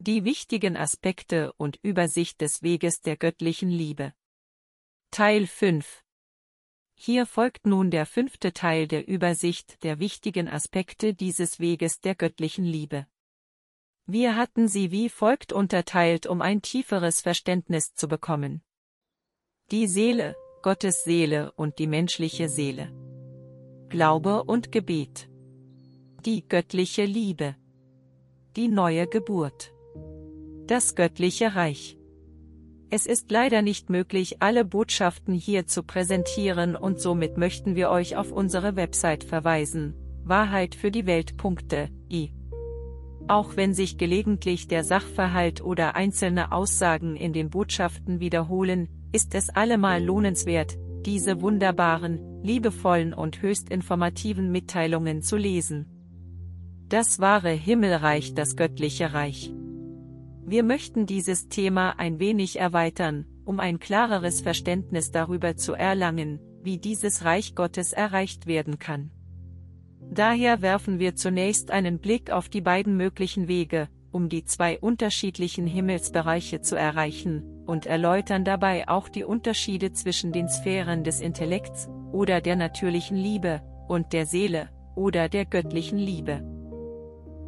Die wichtigen Aspekte und Übersicht des Weges der göttlichen Liebe. Teil 5 Hier folgt nun der fünfte Teil der Übersicht der wichtigen Aspekte dieses Weges der göttlichen Liebe. Wir hatten sie wie folgt unterteilt, um ein tieferes Verständnis zu bekommen. Die Seele, Gottes Seele und die menschliche Seele. Glaube und Gebet. Die göttliche Liebe. Die neue Geburt das göttliche Reich. Es ist leider nicht möglich, alle Botschaften hier zu präsentieren und somit möchten wir euch auf unsere Website verweisen, Wahrheit für die Welt.i. Auch wenn sich gelegentlich der Sachverhalt oder einzelne Aussagen in den Botschaften wiederholen, ist es allemal lohnenswert, diese wunderbaren, liebevollen und höchst informativen Mitteilungen zu lesen. Das wahre Himmelreich, das göttliche Reich. Wir möchten dieses Thema ein wenig erweitern, um ein klareres Verständnis darüber zu erlangen, wie dieses Reich Gottes erreicht werden kann. Daher werfen wir zunächst einen Blick auf die beiden möglichen Wege, um die zwei unterschiedlichen Himmelsbereiche zu erreichen, und erläutern dabei auch die Unterschiede zwischen den Sphären des Intellekts, oder der natürlichen Liebe, und der Seele, oder der göttlichen Liebe.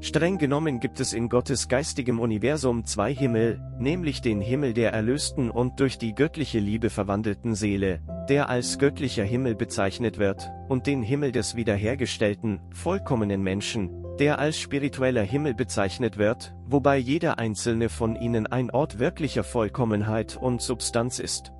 Streng genommen gibt es in Gottes geistigem Universum zwei Himmel, nämlich den Himmel der erlösten und durch die göttliche Liebe verwandelten Seele, der als göttlicher Himmel bezeichnet wird, und den Himmel des wiederhergestellten, vollkommenen Menschen, der als spiritueller Himmel bezeichnet wird, wobei jeder einzelne von ihnen ein Ort wirklicher Vollkommenheit und Substanz ist.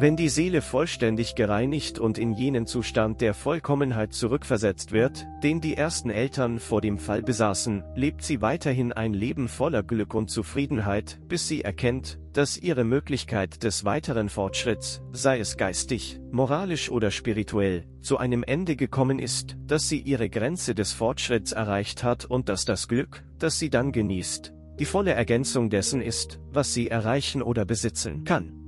Wenn die Seele vollständig gereinigt und in jenen Zustand der Vollkommenheit zurückversetzt wird, den die ersten Eltern vor dem Fall besaßen, lebt sie weiterhin ein Leben voller Glück und Zufriedenheit, bis sie erkennt, dass ihre Möglichkeit des weiteren Fortschritts, sei es geistig, moralisch oder spirituell, zu einem Ende gekommen ist, dass sie ihre Grenze des Fortschritts erreicht hat und dass das Glück, das sie dann genießt, die volle Ergänzung dessen ist, was sie erreichen oder besitzen kann.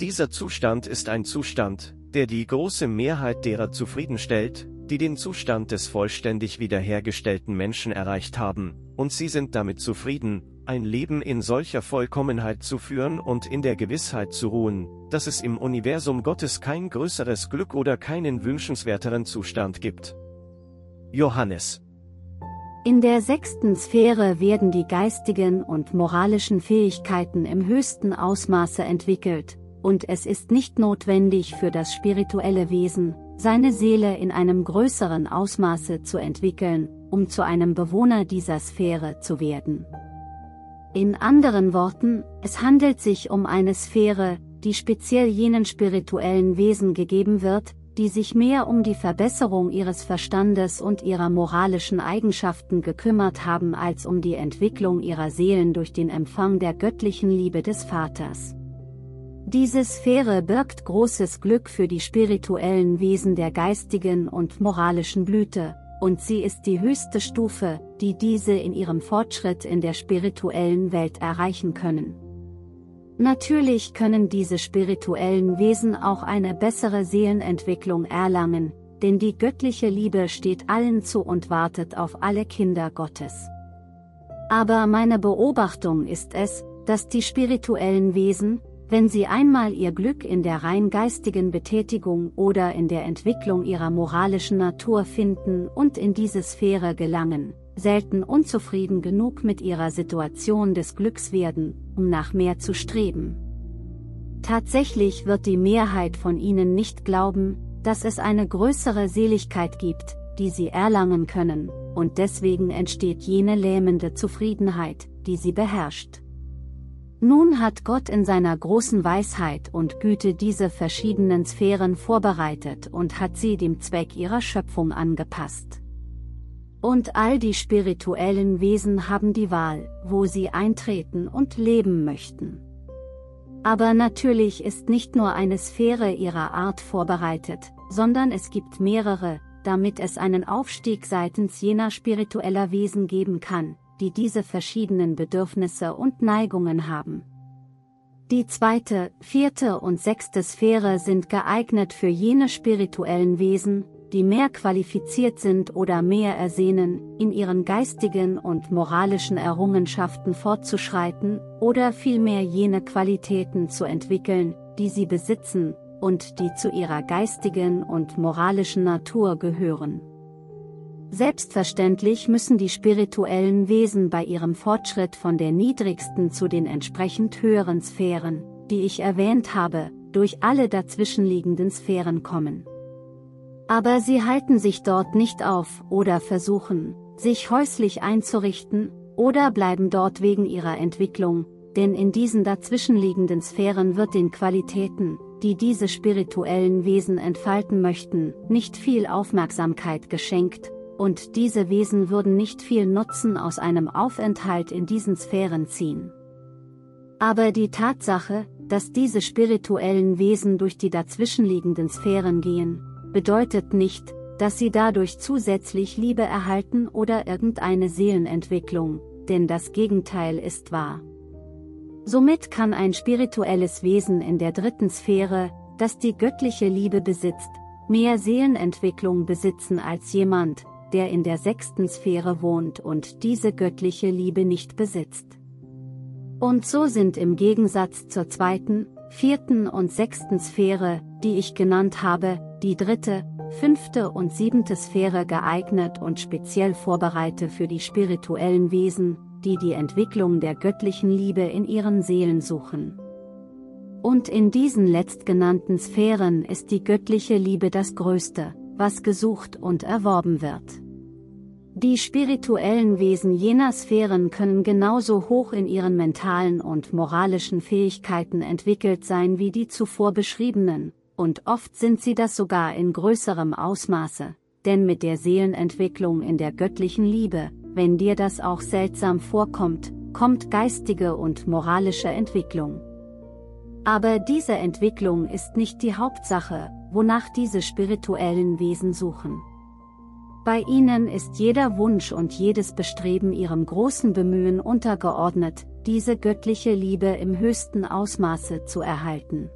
Dieser Zustand ist ein Zustand, der die große Mehrheit derer zufriedenstellt, die den Zustand des vollständig wiederhergestellten Menschen erreicht haben, und sie sind damit zufrieden, ein Leben in solcher Vollkommenheit zu führen und in der Gewissheit zu ruhen, dass es im Universum Gottes kein größeres Glück oder keinen wünschenswerteren Zustand gibt. Johannes in der sechsten Sphäre werden die geistigen und moralischen Fähigkeiten im höchsten Ausmaße entwickelt, und es ist nicht notwendig für das spirituelle Wesen, seine Seele in einem größeren Ausmaße zu entwickeln, um zu einem Bewohner dieser Sphäre zu werden. In anderen Worten, es handelt sich um eine Sphäre, die speziell jenen spirituellen Wesen gegeben wird, die sich mehr um die Verbesserung ihres Verstandes und ihrer moralischen Eigenschaften gekümmert haben als um die Entwicklung ihrer Seelen durch den Empfang der göttlichen Liebe des Vaters. Diese Sphäre birgt großes Glück für die spirituellen Wesen der geistigen und moralischen Blüte, und sie ist die höchste Stufe, die diese in ihrem Fortschritt in der spirituellen Welt erreichen können. Natürlich können diese spirituellen Wesen auch eine bessere Seelenentwicklung erlangen, denn die göttliche Liebe steht allen zu und wartet auf alle Kinder Gottes. Aber meine Beobachtung ist es, dass die spirituellen Wesen, wenn sie einmal ihr Glück in der rein geistigen Betätigung oder in der Entwicklung ihrer moralischen Natur finden und in diese Sphäre gelangen, selten unzufrieden genug mit ihrer Situation des Glücks werden, um nach mehr zu streben. Tatsächlich wird die Mehrheit von ihnen nicht glauben, dass es eine größere Seligkeit gibt, die sie erlangen können, und deswegen entsteht jene lähmende Zufriedenheit, die sie beherrscht. Nun hat Gott in seiner großen Weisheit und Güte diese verschiedenen Sphären vorbereitet und hat sie dem Zweck ihrer Schöpfung angepasst. Und all die spirituellen Wesen haben die Wahl, wo sie eintreten und leben möchten. Aber natürlich ist nicht nur eine Sphäre ihrer Art vorbereitet, sondern es gibt mehrere, damit es einen Aufstieg seitens jener spiritueller Wesen geben kann, die diese verschiedenen Bedürfnisse und Neigungen haben. Die zweite, vierte und sechste Sphäre sind geeignet für jene spirituellen Wesen, die mehr qualifiziert sind oder mehr ersehnen, in ihren geistigen und moralischen Errungenschaften fortzuschreiten, oder vielmehr jene Qualitäten zu entwickeln, die sie besitzen, und die zu ihrer geistigen und moralischen Natur gehören. Selbstverständlich müssen die spirituellen Wesen bei ihrem Fortschritt von der niedrigsten zu den entsprechend höheren Sphären, die ich erwähnt habe, durch alle dazwischenliegenden Sphären kommen. Aber sie halten sich dort nicht auf oder versuchen, sich häuslich einzurichten, oder bleiben dort wegen ihrer Entwicklung, denn in diesen dazwischenliegenden Sphären wird den Qualitäten, die diese spirituellen Wesen entfalten möchten, nicht viel Aufmerksamkeit geschenkt, und diese Wesen würden nicht viel Nutzen aus einem Aufenthalt in diesen Sphären ziehen. Aber die Tatsache, dass diese spirituellen Wesen durch die dazwischenliegenden Sphären gehen, bedeutet nicht, dass sie dadurch zusätzlich Liebe erhalten oder irgendeine Seelenentwicklung, denn das Gegenteil ist wahr. Somit kann ein spirituelles Wesen in der dritten Sphäre, das die göttliche Liebe besitzt, mehr Seelenentwicklung besitzen als jemand, der in der sechsten Sphäre wohnt und diese göttliche Liebe nicht besitzt. Und so sind im Gegensatz zur zweiten, vierten und sechsten Sphäre, die ich genannt habe, die dritte, fünfte und siebente Sphäre geeignet und speziell vorbereitet für die spirituellen Wesen, die die Entwicklung der göttlichen Liebe in ihren Seelen suchen. Und in diesen letztgenannten Sphären ist die göttliche Liebe das Größte, was gesucht und erworben wird. Die spirituellen Wesen jener Sphären können genauso hoch in ihren mentalen und moralischen Fähigkeiten entwickelt sein wie die zuvor beschriebenen, und oft sind sie das sogar in größerem Ausmaße, denn mit der Seelenentwicklung in der göttlichen Liebe, wenn dir das auch seltsam vorkommt, kommt geistige und moralische Entwicklung. Aber diese Entwicklung ist nicht die Hauptsache, wonach diese spirituellen Wesen suchen. Bei ihnen ist jeder Wunsch und jedes Bestreben ihrem großen Bemühen untergeordnet, diese göttliche Liebe im höchsten Ausmaße zu erhalten.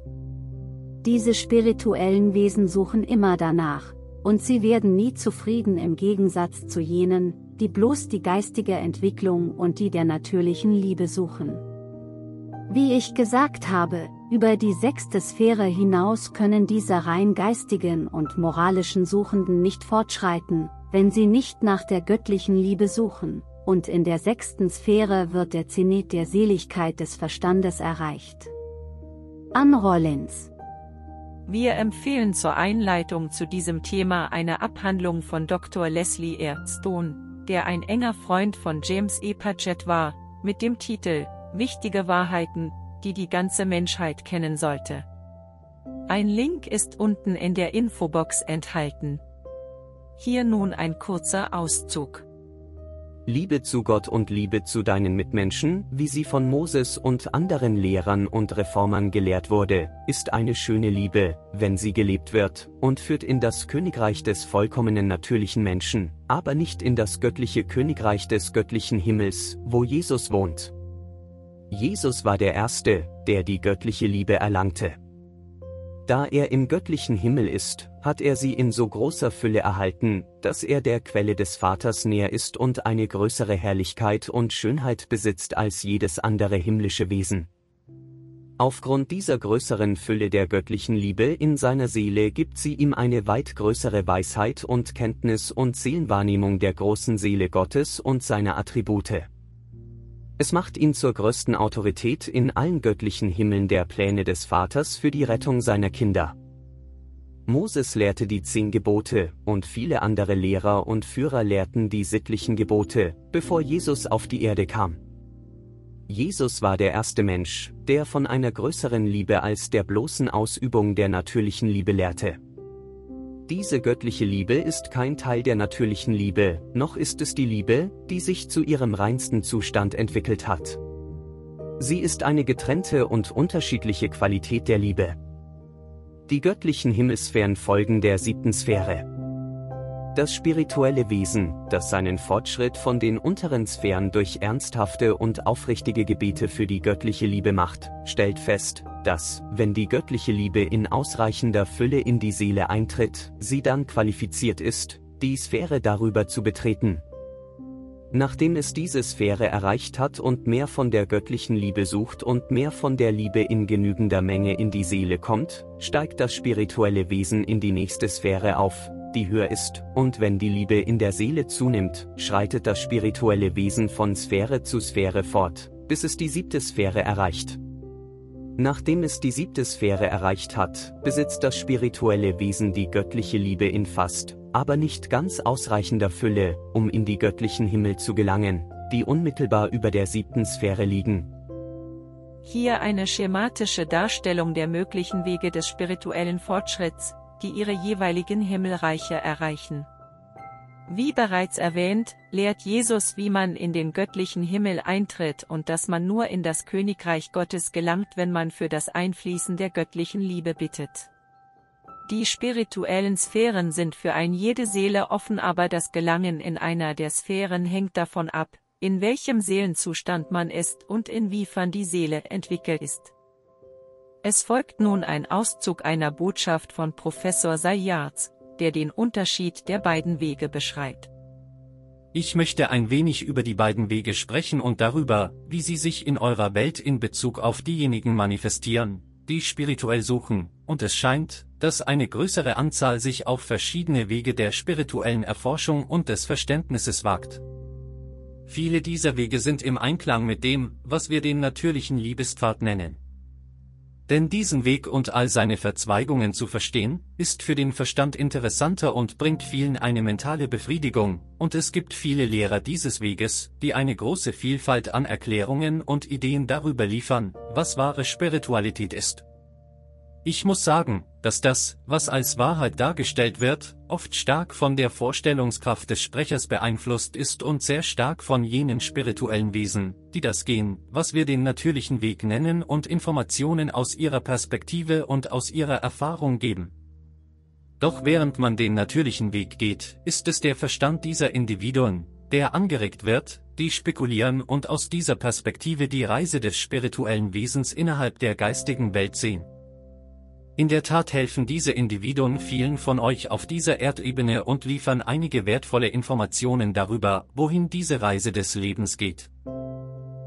Diese spirituellen Wesen suchen immer danach, und sie werden nie zufrieden im Gegensatz zu jenen, die bloß die geistige Entwicklung und die der natürlichen Liebe suchen. Wie ich gesagt habe, über die sechste Sphäre hinaus können diese rein geistigen und moralischen Suchenden nicht fortschreiten, wenn sie nicht nach der göttlichen Liebe suchen, und in der sechsten Sphäre wird der Zenit der Seligkeit des Verstandes erreicht. An Rollins wir empfehlen zur Einleitung zu diesem Thema eine Abhandlung von Dr. Leslie Erdstone, der ein enger Freund von James E. Paget war, mit dem Titel Wichtige Wahrheiten, die die ganze Menschheit kennen sollte. Ein Link ist unten in der Infobox enthalten. Hier nun ein kurzer Auszug. Liebe zu Gott und Liebe zu deinen Mitmenschen, wie sie von Moses und anderen Lehrern und Reformern gelehrt wurde, ist eine schöne Liebe, wenn sie gelebt wird, und führt in das Königreich des vollkommenen natürlichen Menschen, aber nicht in das göttliche Königreich des göttlichen Himmels, wo Jesus wohnt. Jesus war der Erste, der die göttliche Liebe erlangte. Da er im göttlichen Himmel ist, hat er sie in so großer Fülle erhalten, dass er der Quelle des Vaters näher ist und eine größere Herrlichkeit und Schönheit besitzt als jedes andere himmlische Wesen. Aufgrund dieser größeren Fülle der göttlichen Liebe in seiner Seele gibt sie ihm eine weit größere Weisheit und Kenntnis und Seelenwahrnehmung der großen Seele Gottes und seiner Attribute. Es macht ihn zur größten Autorität in allen göttlichen Himmeln der Pläne des Vaters für die Rettung seiner Kinder. Moses lehrte die zehn Gebote, und viele andere Lehrer und Führer lehrten die sittlichen Gebote, bevor Jesus auf die Erde kam. Jesus war der erste Mensch, der von einer größeren Liebe als der bloßen Ausübung der natürlichen Liebe lehrte. Diese göttliche Liebe ist kein Teil der natürlichen Liebe, noch ist es die Liebe, die sich zu ihrem reinsten Zustand entwickelt hat. Sie ist eine getrennte und unterschiedliche Qualität der Liebe. Die göttlichen Himmelssphären folgen der siebten Sphäre. Das spirituelle Wesen, das seinen Fortschritt von den unteren Sphären durch ernsthafte und aufrichtige Gebete für die göttliche Liebe macht, stellt fest, dass, wenn die göttliche Liebe in ausreichender Fülle in die Seele eintritt, sie dann qualifiziert ist, die Sphäre darüber zu betreten. Nachdem es diese Sphäre erreicht hat und mehr von der göttlichen Liebe sucht und mehr von der Liebe in genügender Menge in die Seele kommt, steigt das spirituelle Wesen in die nächste Sphäre auf, die höher ist, und wenn die Liebe in der Seele zunimmt, schreitet das spirituelle Wesen von Sphäre zu Sphäre fort, bis es die siebte Sphäre erreicht. Nachdem es die siebte Sphäre erreicht hat, besitzt das spirituelle Wesen die göttliche Liebe in fast, aber nicht ganz ausreichender Fülle, um in die göttlichen Himmel zu gelangen, die unmittelbar über der siebten Sphäre liegen. Hier eine schematische Darstellung der möglichen Wege des spirituellen Fortschritts, die ihre jeweiligen Himmelreiche erreichen. Wie bereits erwähnt, lehrt Jesus, wie man in den göttlichen Himmel eintritt und dass man nur in das Königreich Gottes gelangt, wenn man für das Einfließen der göttlichen Liebe bittet. Die spirituellen Sphären sind für ein jede Seele offen, aber das Gelangen in einer der Sphären hängt davon ab, in welchem Seelenzustand man ist und inwiefern die Seele entwickelt ist. Es folgt nun ein Auszug einer Botschaft von Professor Sayarz, der den Unterschied der beiden Wege beschreibt. Ich möchte ein wenig über die beiden Wege sprechen und darüber, wie sie sich in eurer Welt in Bezug auf diejenigen manifestieren, die spirituell suchen, und es scheint, dass eine größere Anzahl sich auf verschiedene Wege der spirituellen Erforschung und des Verständnisses wagt. Viele dieser Wege sind im Einklang mit dem, was wir den natürlichen Liebespfad nennen. Denn diesen Weg und all seine Verzweigungen zu verstehen, ist für den Verstand interessanter und bringt vielen eine mentale Befriedigung, und es gibt viele Lehrer dieses Weges, die eine große Vielfalt an Erklärungen und Ideen darüber liefern, was wahre Spiritualität ist. Ich muss sagen, dass das, was als Wahrheit dargestellt wird, oft stark von der Vorstellungskraft des Sprechers beeinflusst ist und sehr stark von jenen spirituellen Wesen, die das gehen, was wir den natürlichen Weg nennen und Informationen aus ihrer Perspektive und aus ihrer Erfahrung geben. Doch während man den natürlichen Weg geht, ist es der Verstand dieser Individuen, der angeregt wird, die spekulieren und aus dieser Perspektive die Reise des spirituellen Wesens innerhalb der geistigen Welt sehen. In der Tat helfen diese Individuen vielen von euch auf dieser Erdebene und liefern einige wertvolle Informationen darüber, wohin diese Reise des Lebens geht.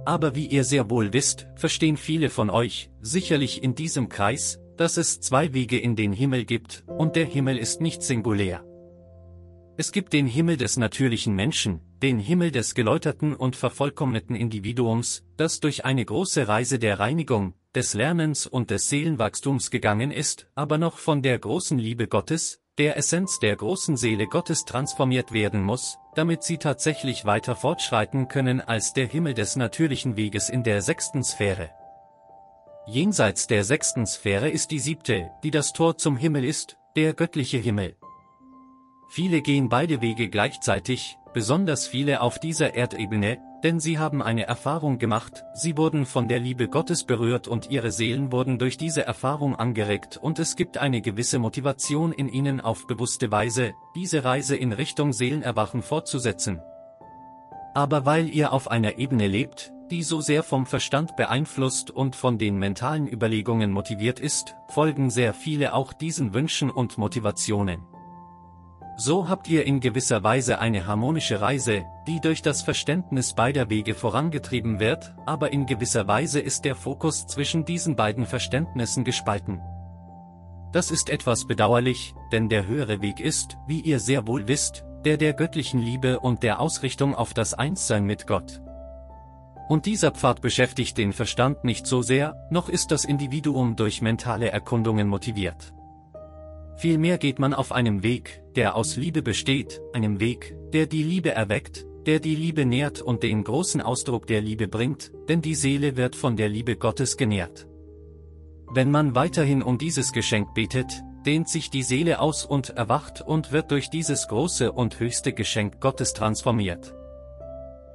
Aber wie ihr sehr wohl wisst, verstehen viele von euch, sicherlich in diesem Kreis, dass es zwei Wege in den Himmel gibt, und der Himmel ist nicht singulär. Es gibt den Himmel des natürlichen Menschen, den Himmel des geläuterten und vervollkommneten Individuums, das durch eine große Reise der Reinigung, des Lernens und des Seelenwachstums gegangen ist, aber noch von der großen Liebe Gottes, der Essenz der großen Seele Gottes transformiert werden muss, damit sie tatsächlich weiter fortschreiten können als der Himmel des natürlichen Weges in der sechsten Sphäre. Jenseits der sechsten Sphäre ist die siebte, die das Tor zum Himmel ist, der göttliche Himmel. Viele gehen beide Wege gleichzeitig, besonders viele auf dieser Erdebene, denn sie haben eine Erfahrung gemacht, sie wurden von der Liebe Gottes berührt und ihre Seelen wurden durch diese Erfahrung angeregt und es gibt eine gewisse Motivation in ihnen auf bewusste Weise, diese Reise in Richtung Seelenerwachen fortzusetzen. Aber weil ihr auf einer Ebene lebt, die so sehr vom Verstand beeinflusst und von den mentalen Überlegungen motiviert ist, folgen sehr viele auch diesen Wünschen und Motivationen. So habt ihr in gewisser Weise eine harmonische Reise, die durch das Verständnis beider Wege vorangetrieben wird, aber in gewisser Weise ist der Fokus zwischen diesen beiden Verständnissen gespalten. Das ist etwas bedauerlich, denn der höhere Weg ist, wie ihr sehr wohl wisst, der der göttlichen Liebe und der Ausrichtung auf das Einssein mit Gott. Und dieser Pfad beschäftigt den Verstand nicht so sehr, noch ist das Individuum durch mentale Erkundungen motiviert. Vielmehr geht man auf einem Weg, der aus Liebe besteht, einem Weg, der die Liebe erweckt, der die Liebe nährt und den großen Ausdruck der Liebe bringt, denn die Seele wird von der Liebe Gottes genährt. Wenn man weiterhin um dieses Geschenk betet, dehnt sich die Seele aus und erwacht und wird durch dieses große und höchste Geschenk Gottes transformiert.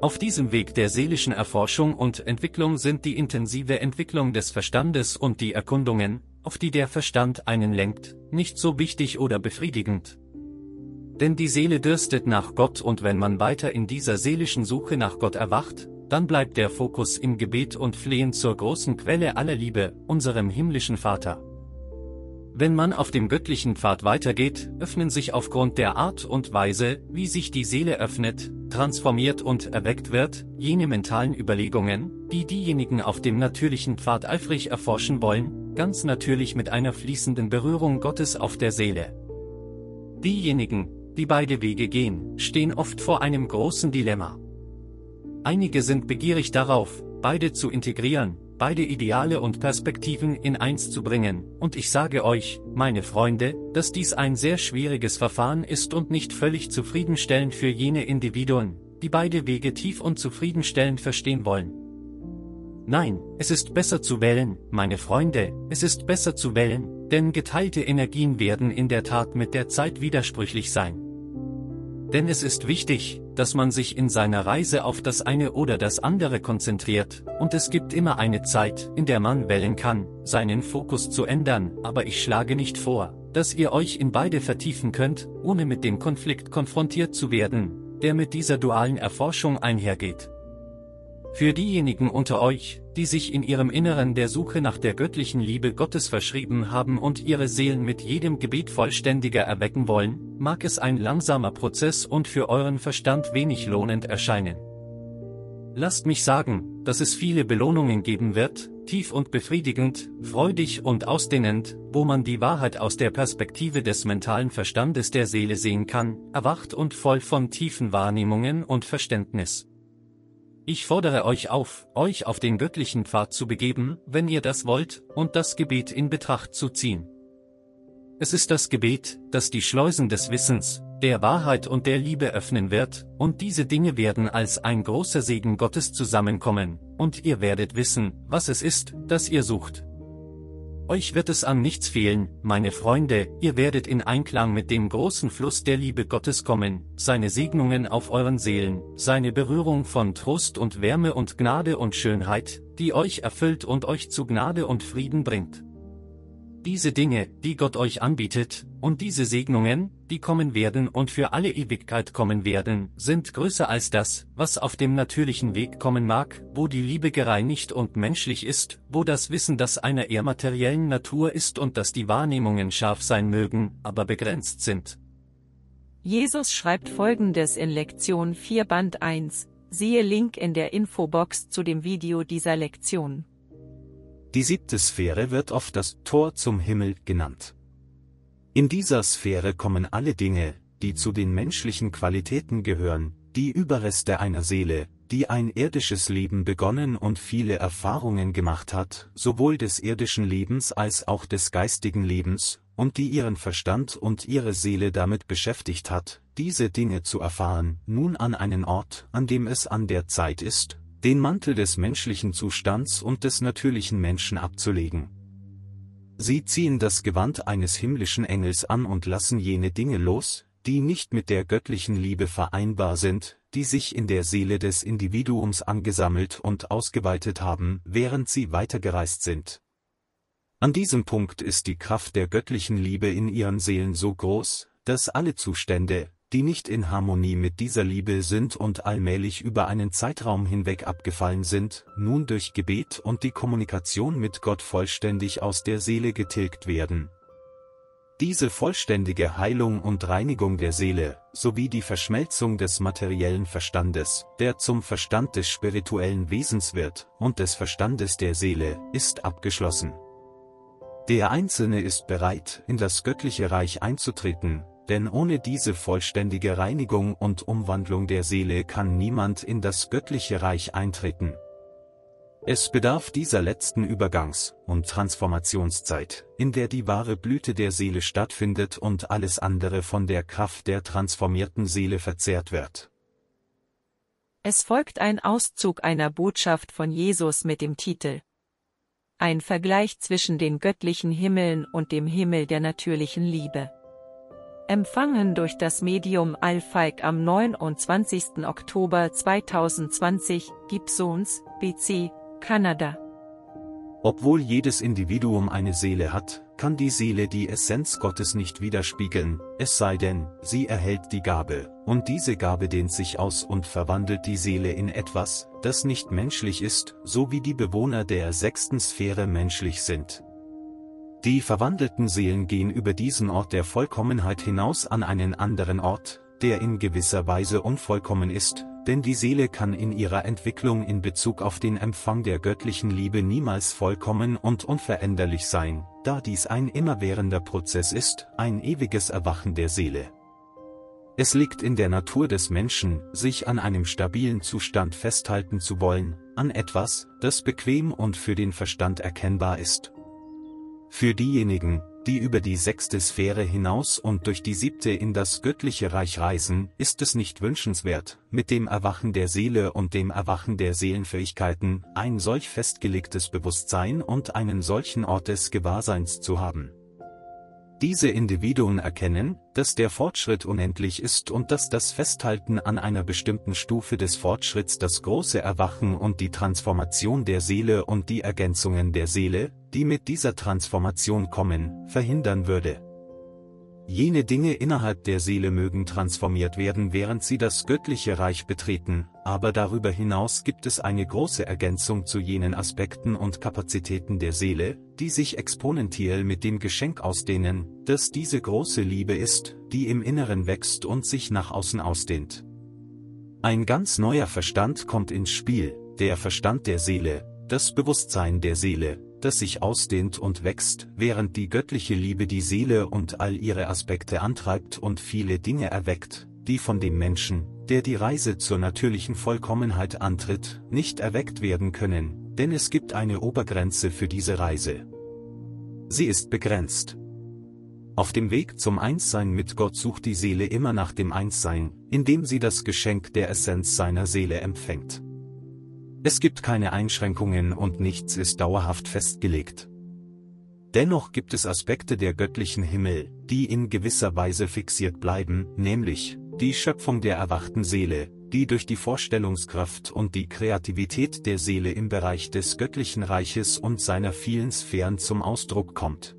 Auf diesem Weg der seelischen Erforschung und Entwicklung sind die intensive Entwicklung des Verstandes und die Erkundungen, auf die der Verstand einen lenkt, nicht so wichtig oder befriedigend. Denn die Seele dürstet nach Gott und wenn man weiter in dieser seelischen Suche nach Gott erwacht, dann bleibt der Fokus im Gebet und Flehen zur großen Quelle aller Liebe, unserem himmlischen Vater. Wenn man auf dem göttlichen Pfad weitergeht, öffnen sich aufgrund der Art und Weise, wie sich die Seele öffnet, transformiert und erweckt wird, jene mentalen Überlegungen, die diejenigen auf dem natürlichen Pfad eifrig erforschen wollen, ganz natürlich mit einer fließenden Berührung Gottes auf der Seele. Diejenigen, die beide Wege gehen, stehen oft vor einem großen Dilemma. Einige sind begierig darauf, beide zu integrieren, beide Ideale und Perspektiven in eins zu bringen, und ich sage euch, meine Freunde, dass dies ein sehr schwieriges Verfahren ist und nicht völlig zufriedenstellend für jene Individuen, die beide Wege tief und zufriedenstellend verstehen wollen. Nein, es ist besser zu wählen, meine Freunde, es ist besser zu wählen, denn geteilte Energien werden in der Tat mit der Zeit widersprüchlich sein. Denn es ist wichtig, dass man sich in seiner Reise auf das eine oder das andere konzentriert, und es gibt immer eine Zeit, in der man wählen kann, seinen Fokus zu ändern, aber ich schlage nicht vor, dass ihr euch in beide vertiefen könnt, ohne mit dem Konflikt konfrontiert zu werden, der mit dieser dualen Erforschung einhergeht. Für diejenigen unter euch, die sich in ihrem Inneren der Suche nach der göttlichen Liebe Gottes verschrieben haben und ihre Seelen mit jedem Gebet vollständiger erwecken wollen, mag es ein langsamer Prozess und für euren Verstand wenig lohnend erscheinen. Lasst mich sagen, dass es viele Belohnungen geben wird, tief und befriedigend, freudig und ausdehnend, wo man die Wahrheit aus der Perspektive des mentalen Verstandes der Seele sehen kann, erwacht und voll von tiefen Wahrnehmungen und Verständnis. Ich fordere euch auf, euch auf den göttlichen Pfad zu begeben, wenn ihr das wollt, und das Gebet in Betracht zu ziehen. Es ist das Gebet, das die Schleusen des Wissens, der Wahrheit und der Liebe öffnen wird, und diese Dinge werden als ein großer Segen Gottes zusammenkommen, und ihr werdet wissen, was es ist, das ihr sucht. Euch wird es an nichts fehlen, meine Freunde, ihr werdet in Einklang mit dem großen Fluss der Liebe Gottes kommen, seine Segnungen auf euren Seelen, seine Berührung von Trost und Wärme und Gnade und Schönheit, die euch erfüllt und euch zu Gnade und Frieden bringt. Diese Dinge, die Gott euch anbietet, und diese Segnungen, die kommen werden und für alle Ewigkeit kommen werden, sind größer als das, was auf dem natürlichen Weg kommen mag, wo die Liebe gereinigt und menschlich ist, wo das Wissen das einer eher materiellen Natur ist und dass die Wahrnehmungen scharf sein mögen, aber begrenzt sind. Jesus schreibt folgendes in Lektion 4 Band 1, siehe Link in der Infobox zu dem Video dieser Lektion. Die siebte Sphäre wird oft das Tor zum Himmel genannt. In dieser Sphäre kommen alle Dinge, die zu den menschlichen Qualitäten gehören, die Überreste einer Seele, die ein irdisches Leben begonnen und viele Erfahrungen gemacht hat, sowohl des irdischen Lebens als auch des geistigen Lebens, und die ihren Verstand und ihre Seele damit beschäftigt hat, diese Dinge zu erfahren, nun an einen Ort, an dem es an der Zeit ist, den Mantel des menschlichen Zustands und des natürlichen Menschen abzulegen. Sie ziehen das Gewand eines himmlischen Engels an und lassen jene Dinge los, die nicht mit der göttlichen Liebe vereinbar sind, die sich in der Seele des Individuums angesammelt und ausgeweitet haben, während sie weitergereist sind. An diesem Punkt ist die Kraft der göttlichen Liebe in ihren Seelen so groß, dass alle Zustände, die nicht in Harmonie mit dieser Liebe sind und allmählich über einen Zeitraum hinweg abgefallen sind, nun durch Gebet und die Kommunikation mit Gott vollständig aus der Seele getilgt werden. Diese vollständige Heilung und Reinigung der Seele, sowie die Verschmelzung des materiellen Verstandes, der zum Verstand des spirituellen Wesens wird, und des Verstandes der Seele, ist abgeschlossen. Der Einzelne ist bereit, in das göttliche Reich einzutreten, denn ohne diese vollständige Reinigung und Umwandlung der Seele kann niemand in das göttliche Reich eintreten. Es bedarf dieser letzten Übergangs- und Transformationszeit, in der die wahre Blüte der Seele stattfindet und alles andere von der Kraft der transformierten Seele verzehrt wird. Es folgt ein Auszug einer Botschaft von Jesus mit dem Titel Ein Vergleich zwischen den göttlichen Himmeln und dem Himmel der natürlichen Liebe. Empfangen durch das Medium Alphaik am 29. Oktober 2020, Gibsons, BC, Kanada. Obwohl jedes Individuum eine Seele hat, kann die Seele die Essenz Gottes nicht widerspiegeln, es sei denn, sie erhält die Gabe, und diese Gabe dehnt sich aus und verwandelt die Seele in etwas, das nicht menschlich ist, so wie die Bewohner der sechsten Sphäre menschlich sind. Die verwandelten Seelen gehen über diesen Ort der Vollkommenheit hinaus an einen anderen Ort, der in gewisser Weise unvollkommen ist, denn die Seele kann in ihrer Entwicklung in Bezug auf den Empfang der göttlichen Liebe niemals vollkommen und unveränderlich sein, da dies ein immerwährender Prozess ist, ein ewiges Erwachen der Seele. Es liegt in der Natur des Menschen, sich an einem stabilen Zustand festhalten zu wollen, an etwas, das bequem und für den Verstand erkennbar ist. Für diejenigen, die über die sechste Sphäre hinaus und durch die siebte in das göttliche Reich reisen, ist es nicht wünschenswert, mit dem Erwachen der Seele und dem Erwachen der Seelenfähigkeiten, ein solch festgelegtes Bewusstsein und einen solchen Ort des Gewahrseins zu haben. Diese Individuen erkennen, dass der Fortschritt unendlich ist und dass das Festhalten an einer bestimmten Stufe des Fortschritts das große Erwachen und die Transformation der Seele und die Ergänzungen der Seele, die mit dieser Transformation kommen, verhindern würde. Jene Dinge innerhalb der Seele mögen transformiert werden, während sie das göttliche Reich betreten, aber darüber hinaus gibt es eine große Ergänzung zu jenen Aspekten und Kapazitäten der Seele, die sich exponentiell mit dem Geschenk ausdehnen, das diese große Liebe ist, die im Inneren wächst und sich nach außen ausdehnt. Ein ganz neuer Verstand kommt ins Spiel, der Verstand der Seele, das Bewusstsein der Seele, das sich ausdehnt und wächst, während die göttliche Liebe die Seele und all ihre Aspekte antreibt und viele Dinge erweckt, die von dem Menschen, der die Reise zur natürlichen Vollkommenheit antritt, nicht erweckt werden können, denn es gibt eine Obergrenze für diese Reise. Sie ist begrenzt. Auf dem Weg zum Einssein mit Gott sucht die Seele immer nach dem Einssein, indem sie das Geschenk der Essenz seiner Seele empfängt. Es gibt keine Einschränkungen und nichts ist dauerhaft festgelegt. Dennoch gibt es Aspekte der göttlichen Himmel, die in gewisser Weise fixiert bleiben, nämlich die Schöpfung der erwachten Seele, die durch die Vorstellungskraft und die Kreativität der Seele im Bereich des göttlichen Reiches und seiner vielen Sphären zum Ausdruck kommt.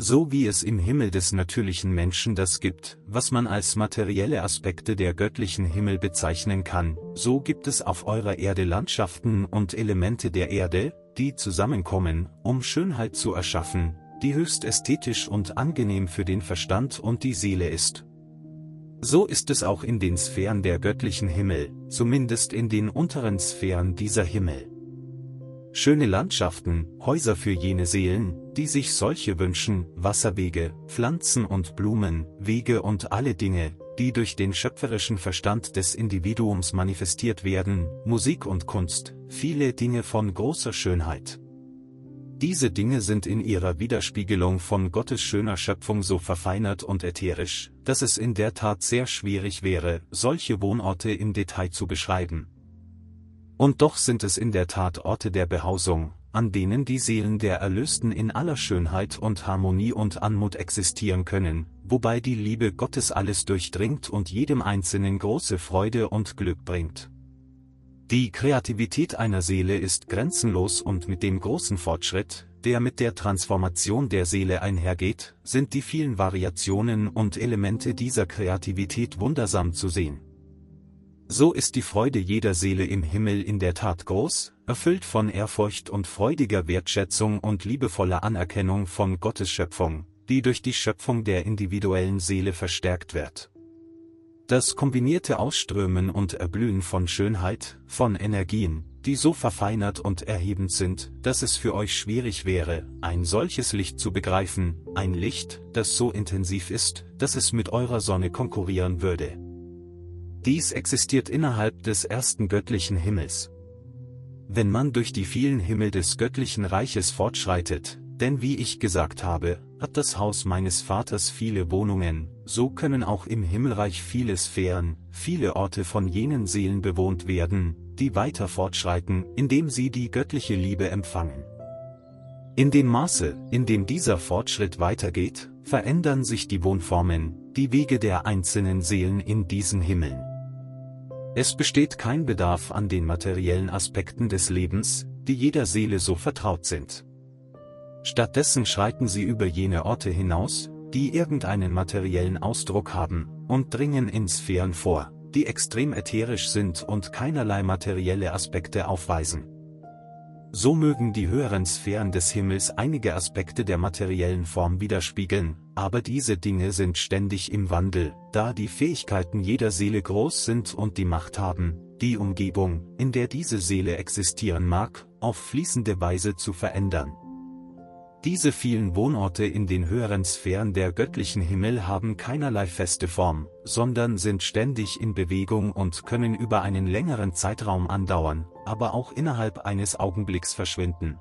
So wie es im Himmel des natürlichen Menschen das gibt, was man als materielle Aspekte der göttlichen Himmel bezeichnen kann, so gibt es auf eurer Erde Landschaften und Elemente der Erde, die zusammenkommen, um Schönheit zu erschaffen, die höchst ästhetisch und angenehm für den Verstand und die Seele ist. So ist es auch in den Sphären der göttlichen Himmel, zumindest in den unteren Sphären dieser Himmel. Schöne Landschaften, Häuser für jene Seelen, die sich solche wünschen, Wasserwege, Pflanzen und Blumen, Wege und alle Dinge, die durch den schöpferischen Verstand des Individuums manifestiert werden, Musik und Kunst, viele Dinge von großer Schönheit. Diese Dinge sind in ihrer Widerspiegelung von Gottes schöner Schöpfung so verfeinert und ätherisch, dass es in der Tat sehr schwierig wäre, solche Wohnorte im Detail zu beschreiben. Und doch sind es in der Tat Orte der Behausung, an denen die Seelen der Erlösten in aller Schönheit und Harmonie und Anmut existieren können, wobei die Liebe Gottes alles durchdringt und jedem Einzelnen große Freude und Glück bringt. Die Kreativität einer Seele ist grenzenlos und mit dem großen Fortschritt, der mit der Transformation der Seele einhergeht, sind die vielen Variationen und Elemente dieser Kreativität wundersam zu sehen. So ist die Freude jeder Seele im Himmel in der Tat groß, erfüllt von Ehrfurcht und freudiger Wertschätzung und liebevoller Anerkennung von Gottes Schöpfung, die durch die Schöpfung der individuellen Seele verstärkt wird. Das kombinierte Ausströmen und Erblühen von Schönheit, von Energien, die so verfeinert und erhebend sind, dass es für euch schwierig wäre, ein solches Licht zu begreifen, ein Licht, das so intensiv ist, dass es mit eurer Sonne konkurrieren würde. Dies existiert innerhalb des ersten göttlichen Himmels. Wenn man durch die vielen Himmel des göttlichen Reiches fortschreitet, denn wie ich gesagt habe, hat das Haus meines Vaters viele Wohnungen, so können auch im Himmelreich viele Sphären, viele Orte von jenen Seelen bewohnt werden, die weiter fortschreiten, indem sie die göttliche Liebe empfangen. In dem Maße, in dem dieser Fortschritt weitergeht, verändern sich die Wohnformen, die Wege der einzelnen Seelen in diesen Himmeln. Es besteht kein Bedarf an den materiellen Aspekten des Lebens, die jeder Seele so vertraut sind. Stattdessen schreiten sie über jene Orte hinaus, die irgendeinen materiellen Ausdruck haben, und dringen in Sphären vor, die extrem ätherisch sind und keinerlei materielle Aspekte aufweisen. So mögen die höheren Sphären des Himmels einige Aspekte der materiellen Form widerspiegeln, aber diese Dinge sind ständig im Wandel, da die Fähigkeiten jeder Seele groß sind und die Macht haben, die Umgebung, in der diese Seele existieren mag, auf fließende Weise zu verändern. Diese vielen Wohnorte in den höheren Sphären der göttlichen Himmel haben keinerlei feste Form, sondern sind ständig in Bewegung und können über einen längeren Zeitraum andauern, aber auch innerhalb eines Augenblicks verschwinden.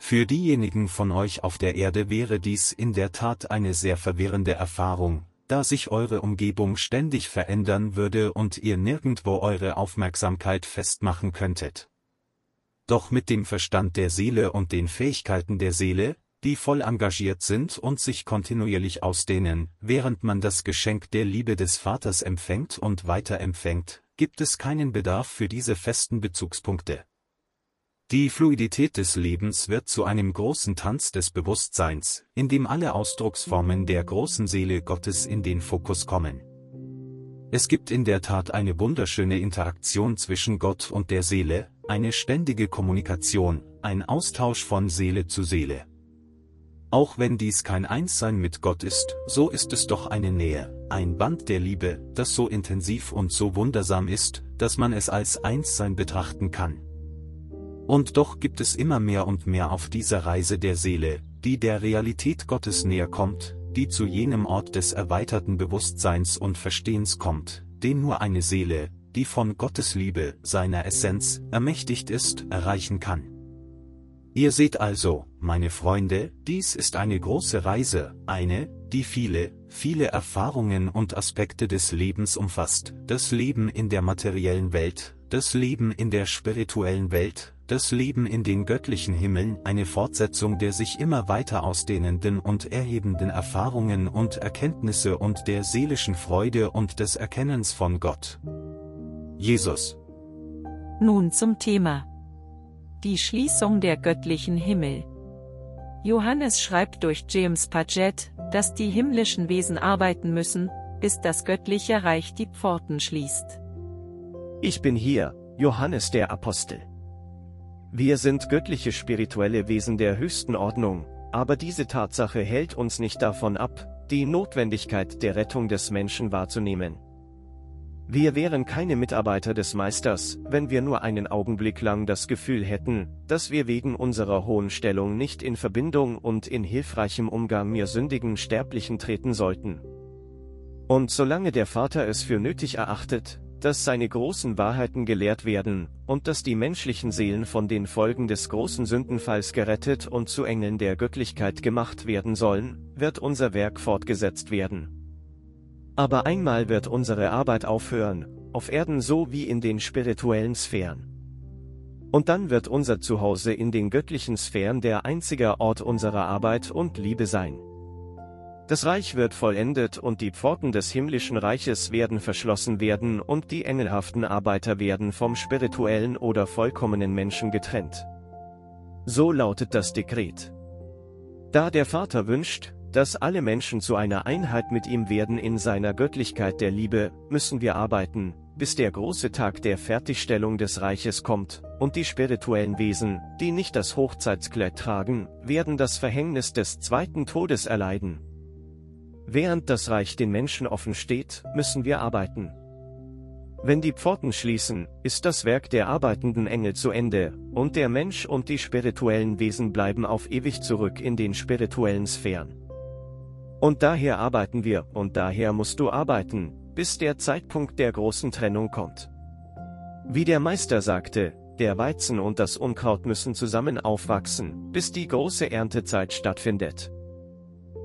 Für diejenigen von euch auf der Erde wäre dies in der Tat eine sehr verwirrende Erfahrung, da sich eure Umgebung ständig verändern würde und ihr nirgendwo eure Aufmerksamkeit festmachen könntet doch mit dem Verstand der Seele und den Fähigkeiten der Seele, die voll engagiert sind und sich kontinuierlich ausdehnen, während man das Geschenk der Liebe des Vaters empfängt und weiter empfängt, gibt es keinen Bedarf für diese festen Bezugspunkte. Die Fluidität des Lebens wird zu einem großen Tanz des Bewusstseins, in dem alle Ausdrucksformen der großen Seele Gottes in den Fokus kommen. Es gibt in der Tat eine wunderschöne Interaktion zwischen Gott und der Seele, eine ständige Kommunikation, ein Austausch von Seele zu Seele. Auch wenn dies kein Einssein mit Gott ist, so ist es doch eine Nähe, ein Band der Liebe, das so intensiv und so wundersam ist, dass man es als Einssein betrachten kann. Und doch gibt es immer mehr und mehr auf dieser Reise der Seele, die der Realität Gottes näher kommt, die zu jenem Ort des erweiterten Bewusstseins und Verstehens kommt, den nur eine Seele, die von Gottes Liebe, seiner Essenz, ermächtigt ist, erreichen kann. Ihr seht also, meine Freunde, dies ist eine große Reise, eine, die viele, viele Erfahrungen und Aspekte des Lebens umfasst, das Leben in der materiellen Welt, das Leben in der spirituellen Welt, das Leben in den göttlichen Himmeln, eine Fortsetzung der sich immer weiter ausdehnenden und erhebenden Erfahrungen und Erkenntnisse und der seelischen Freude und des Erkennens von Gott. Jesus. Nun zum Thema. Die Schließung der göttlichen Himmel. Johannes schreibt durch James Paget, dass die himmlischen Wesen arbeiten müssen, bis das göttliche Reich die Pforten schließt. Ich bin hier, Johannes der Apostel. Wir sind göttliche spirituelle Wesen der höchsten Ordnung, aber diese Tatsache hält uns nicht davon ab, die Notwendigkeit der Rettung des Menschen wahrzunehmen. Wir wären keine Mitarbeiter des Meisters, wenn wir nur einen Augenblick lang das Gefühl hätten, dass wir wegen unserer hohen Stellung nicht in Verbindung und in hilfreichem Umgang mir sündigen Sterblichen treten sollten. Und solange der Vater es für nötig erachtet, dass seine großen Wahrheiten gelehrt werden, und dass die menschlichen Seelen von den Folgen des großen Sündenfalls gerettet und zu Engeln der Göttlichkeit gemacht werden sollen, wird unser Werk fortgesetzt werden. Aber einmal wird unsere Arbeit aufhören, auf Erden so wie in den spirituellen Sphären. Und dann wird unser Zuhause in den göttlichen Sphären der einzige Ort unserer Arbeit und Liebe sein. Das Reich wird vollendet und die Pforten des himmlischen Reiches werden verschlossen werden und die engelhaften Arbeiter werden vom spirituellen oder vollkommenen Menschen getrennt. So lautet das Dekret. Da der Vater wünscht, dass alle Menschen zu einer Einheit mit ihm werden in seiner Göttlichkeit der Liebe, müssen wir arbeiten, bis der große Tag der Fertigstellung des Reiches kommt, und die spirituellen Wesen, die nicht das Hochzeitskleid tragen, werden das Verhängnis des zweiten Todes erleiden. Während das Reich den Menschen offen steht, müssen wir arbeiten. Wenn die Pforten schließen, ist das Werk der arbeitenden Engel zu Ende, und der Mensch und die spirituellen Wesen bleiben auf ewig zurück in den spirituellen Sphären. Und daher arbeiten wir, und daher musst du arbeiten, bis der Zeitpunkt der großen Trennung kommt. Wie der Meister sagte, der Weizen und das Unkraut müssen zusammen aufwachsen, bis die große Erntezeit stattfindet.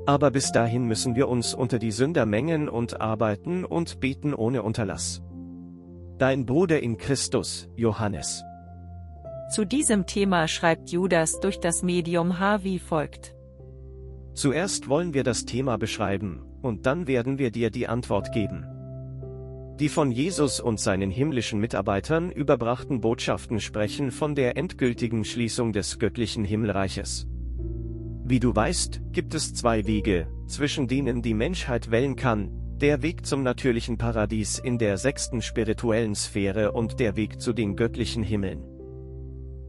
Aber bis dahin müssen wir uns unter die Sünder mengen und arbeiten und beten ohne Unterlass. Dein Bruder in Christus, Johannes. Zu diesem Thema schreibt Judas durch das Medium H wie folgt. Zuerst wollen wir das Thema beschreiben, und dann werden wir dir die Antwort geben. Die von Jesus und seinen himmlischen Mitarbeitern überbrachten Botschaften sprechen von der endgültigen Schließung des göttlichen Himmelreiches. Wie du weißt, gibt es zwei Wege, zwischen denen die Menschheit wählen kann, der Weg zum natürlichen Paradies in der sechsten spirituellen Sphäre und der Weg zu den göttlichen Himmeln.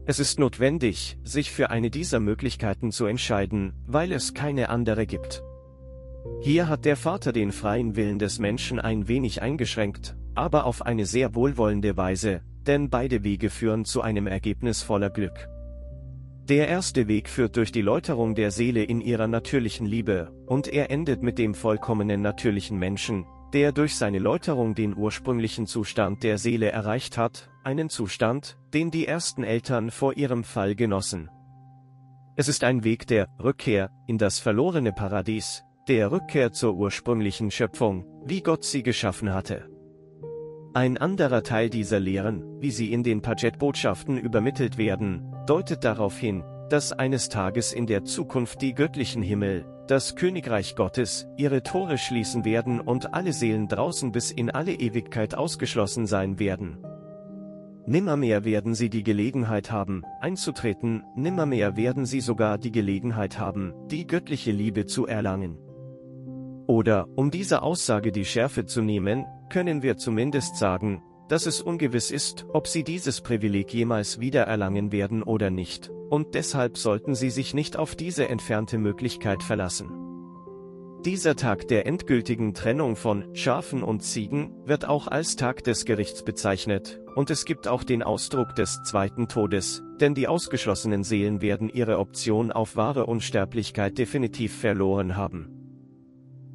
Es ist notwendig, sich für eine dieser Möglichkeiten zu entscheiden, weil es keine andere gibt. Hier hat der Vater den freien Willen des Menschen ein wenig eingeschränkt, aber auf eine sehr wohlwollende Weise, denn beide Wege führen zu einem Ergebnis voller Glück. Der erste Weg führt durch die Läuterung der Seele in ihrer natürlichen Liebe, und er endet mit dem vollkommenen natürlichen Menschen, der durch seine Läuterung den ursprünglichen Zustand der Seele erreicht hat, einen Zustand, den die ersten Eltern vor ihrem Fall genossen. Es ist ein Weg der Rückkehr in das verlorene Paradies, der Rückkehr zur ursprünglichen Schöpfung, wie Gott sie geschaffen hatte. Ein anderer Teil dieser Lehren, wie sie in den Paget-Botschaften übermittelt werden, deutet darauf hin, dass eines Tages in der Zukunft die göttlichen Himmel, das Königreich Gottes, ihre Tore schließen werden und alle Seelen draußen bis in alle Ewigkeit ausgeschlossen sein werden. Nimmermehr werden sie die Gelegenheit haben, einzutreten, nimmermehr werden sie sogar die Gelegenheit haben, die göttliche Liebe zu erlangen. Oder, um diese Aussage die Schärfe zu nehmen, können wir zumindest sagen, dass es ungewiss ist, ob sie dieses Privileg jemals wieder erlangen werden oder nicht, und deshalb sollten sie sich nicht auf diese entfernte Möglichkeit verlassen. Dieser Tag der endgültigen Trennung von Schafen und Ziegen wird auch als Tag des Gerichts bezeichnet, und es gibt auch den Ausdruck des zweiten Todes, denn die ausgeschlossenen Seelen werden ihre Option auf wahre Unsterblichkeit definitiv verloren haben.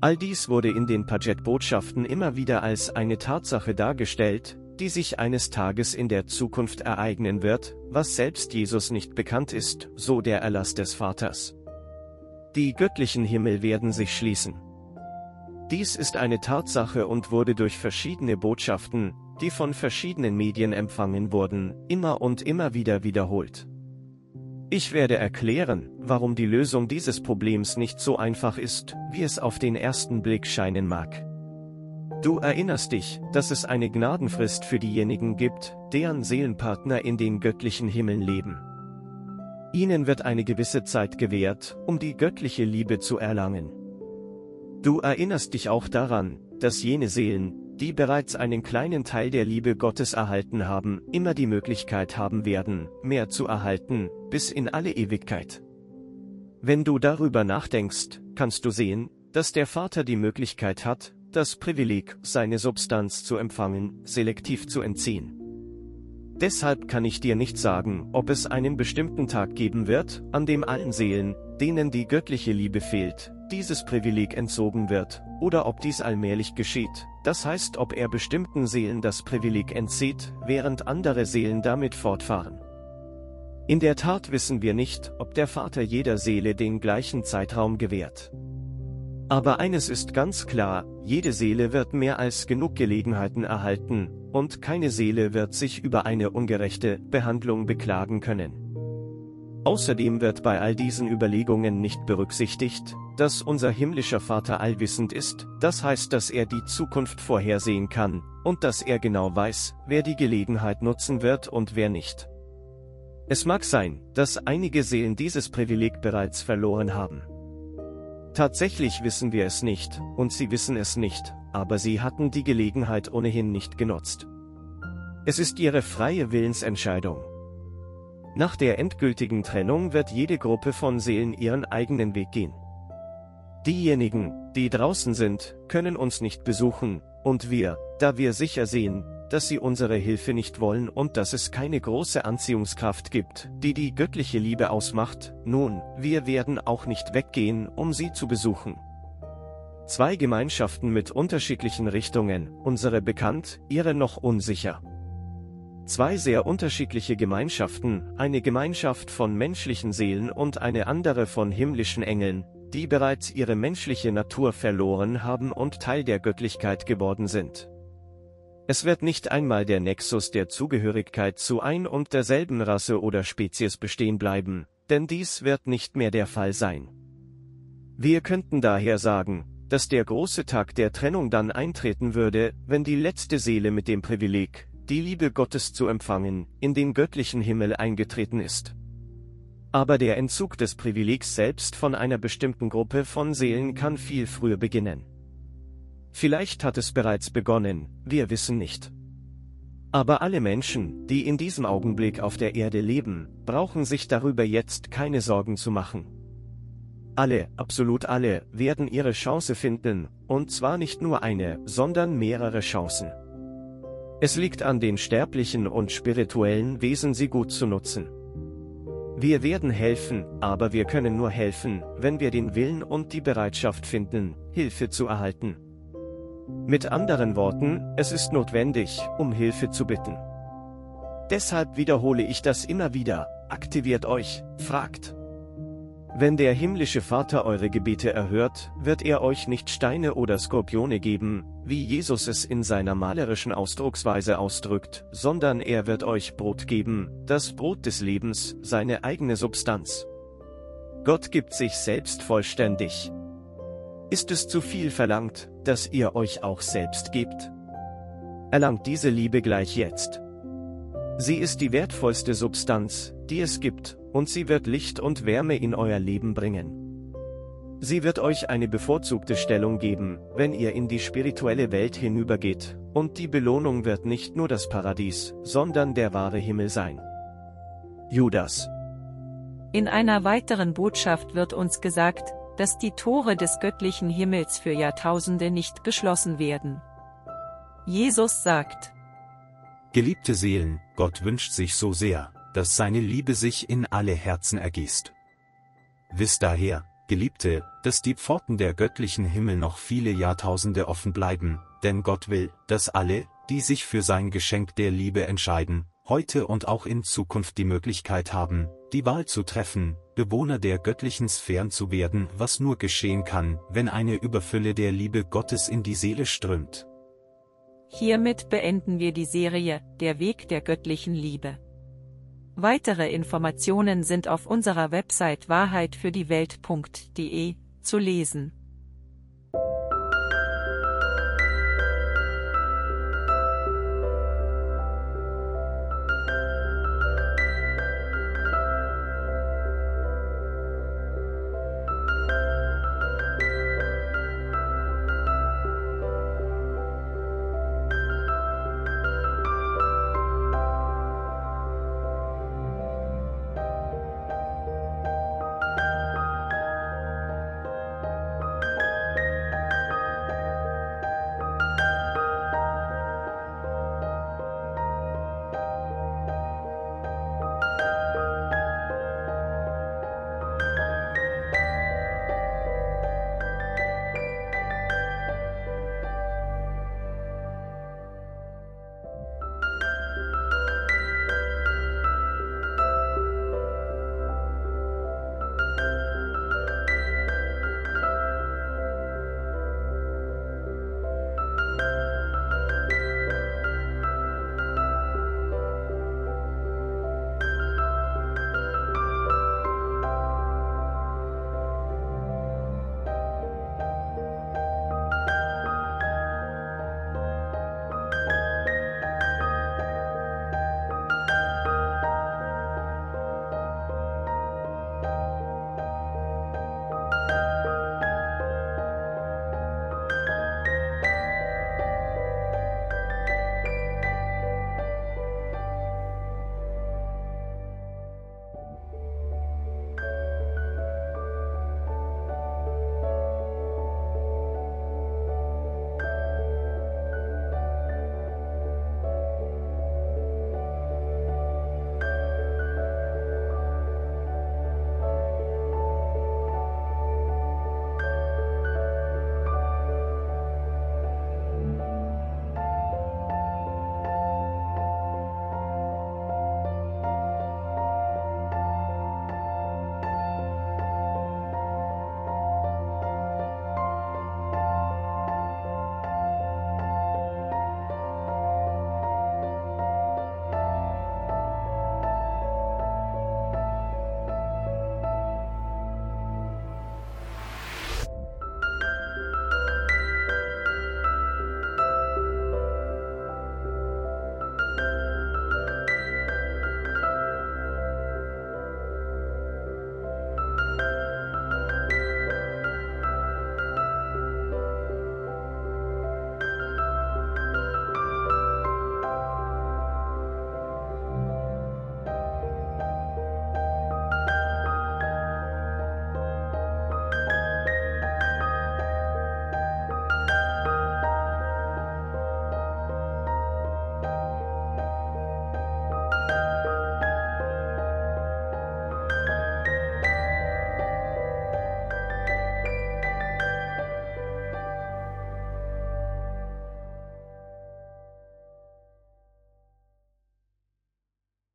All dies wurde in den Paget-Botschaften immer wieder als eine Tatsache dargestellt, die sich eines Tages in der Zukunft ereignen wird, was selbst Jesus nicht bekannt ist, so der Erlass des Vaters. Die göttlichen Himmel werden sich schließen. Dies ist eine Tatsache und wurde durch verschiedene Botschaften, die von verschiedenen Medien empfangen wurden, immer und immer wieder wiederholt. Ich werde erklären, warum die Lösung dieses Problems nicht so einfach ist, wie es auf den ersten Blick scheinen mag. Du erinnerst dich, dass es eine Gnadenfrist für diejenigen gibt, deren Seelenpartner in den göttlichen Himmeln leben. Ihnen wird eine gewisse Zeit gewährt, um die göttliche Liebe zu erlangen. Du erinnerst dich auch daran, dass jene Seelen, die bereits einen kleinen Teil der Liebe Gottes erhalten haben, immer die Möglichkeit haben werden, mehr zu erhalten, bis in alle Ewigkeit. Wenn du darüber nachdenkst, kannst du sehen, dass der Vater die Möglichkeit hat, das Privileg, seine Substanz zu empfangen, selektiv zu entziehen. Deshalb kann ich dir nicht sagen, ob es einen bestimmten Tag geben wird, an dem allen Seelen, denen die göttliche Liebe fehlt, dieses Privileg entzogen wird, oder ob dies allmählich geschieht, das heißt ob er bestimmten Seelen das Privileg entzieht, während andere Seelen damit fortfahren. In der Tat wissen wir nicht, ob der Vater jeder Seele den gleichen Zeitraum gewährt. Aber eines ist ganz klar, jede Seele wird mehr als genug Gelegenheiten erhalten, und keine Seele wird sich über eine ungerechte Behandlung beklagen können. Außerdem wird bei all diesen Überlegungen nicht berücksichtigt, dass unser himmlischer Vater allwissend ist, das heißt, dass er die Zukunft vorhersehen kann, und dass er genau weiß, wer die Gelegenheit nutzen wird und wer nicht. Es mag sein, dass einige Seelen dieses Privileg bereits verloren haben. Tatsächlich wissen wir es nicht, und sie wissen es nicht, aber sie hatten die Gelegenheit ohnehin nicht genutzt. Es ist ihre freie Willensentscheidung. Nach der endgültigen Trennung wird jede Gruppe von Seelen ihren eigenen Weg gehen. Diejenigen, die draußen sind, können uns nicht besuchen, und wir, da wir sicher sehen, dass sie unsere Hilfe nicht wollen und dass es keine große Anziehungskraft gibt, die die göttliche Liebe ausmacht, nun, wir werden auch nicht weggehen, um sie zu besuchen. Zwei Gemeinschaften mit unterschiedlichen Richtungen, unsere bekannt, ihre noch unsicher. Zwei sehr unterschiedliche Gemeinschaften, eine Gemeinschaft von menschlichen Seelen und eine andere von himmlischen Engeln, die bereits ihre menschliche Natur verloren haben und Teil der Göttlichkeit geworden sind. Es wird nicht einmal der Nexus der Zugehörigkeit zu ein und derselben Rasse oder Spezies bestehen bleiben, denn dies wird nicht mehr der Fall sein. Wir könnten daher sagen, dass der große Tag der Trennung dann eintreten würde, wenn die letzte Seele mit dem Privileg, die Liebe Gottes zu empfangen, in den göttlichen Himmel eingetreten ist. Aber der Entzug des Privilegs selbst von einer bestimmten Gruppe von Seelen kann viel früher beginnen. Vielleicht hat es bereits begonnen, wir wissen nicht. Aber alle Menschen, die in diesem Augenblick auf der Erde leben, brauchen sich darüber jetzt keine Sorgen zu machen. Alle, absolut alle, werden ihre Chance finden, und zwar nicht nur eine, sondern mehrere Chancen. Es liegt an den sterblichen und spirituellen Wesen sie gut zu nutzen. Wir werden helfen, aber wir können nur helfen, wenn wir den Willen und die Bereitschaft finden, Hilfe zu erhalten. Mit anderen Worten, es ist notwendig, um Hilfe zu bitten. Deshalb wiederhole ich das immer wieder, aktiviert euch, fragt. Wenn der himmlische Vater eure Gebete erhört, wird er euch nicht Steine oder Skorpione geben, wie Jesus es in seiner malerischen Ausdrucksweise ausdrückt, sondern er wird euch Brot geben, das Brot des Lebens, seine eigene Substanz. Gott gibt sich selbst vollständig. Ist es zu viel verlangt, dass ihr euch auch selbst gebt? Erlangt diese Liebe gleich jetzt. Sie ist die wertvollste Substanz, die es gibt, und sie wird Licht und Wärme in euer Leben bringen. Sie wird euch eine bevorzugte Stellung geben, wenn ihr in die spirituelle Welt hinübergeht, und die Belohnung wird nicht nur das Paradies, sondern der wahre Himmel sein. Judas In einer weiteren Botschaft wird uns gesagt, dass die Tore des göttlichen Himmels für Jahrtausende nicht geschlossen werden. Jesus sagt, Geliebte Seelen, Gott wünscht sich so sehr, dass seine Liebe sich in alle Herzen ergießt. Wisst daher, Geliebte, dass die Pforten der göttlichen Himmel noch viele Jahrtausende offen bleiben, denn Gott will, dass alle, die sich für sein Geschenk der Liebe entscheiden, heute und auch in Zukunft die Möglichkeit haben, die Wahl zu treffen, Bewohner der göttlichen Sphären zu werden, was nur geschehen kann, wenn eine Überfülle der Liebe Gottes in die Seele strömt. Hiermit beenden wir die Serie Der Weg der göttlichen Liebe. Weitere Informationen sind auf unserer Website wahrheitfürdiewelt.de zu lesen.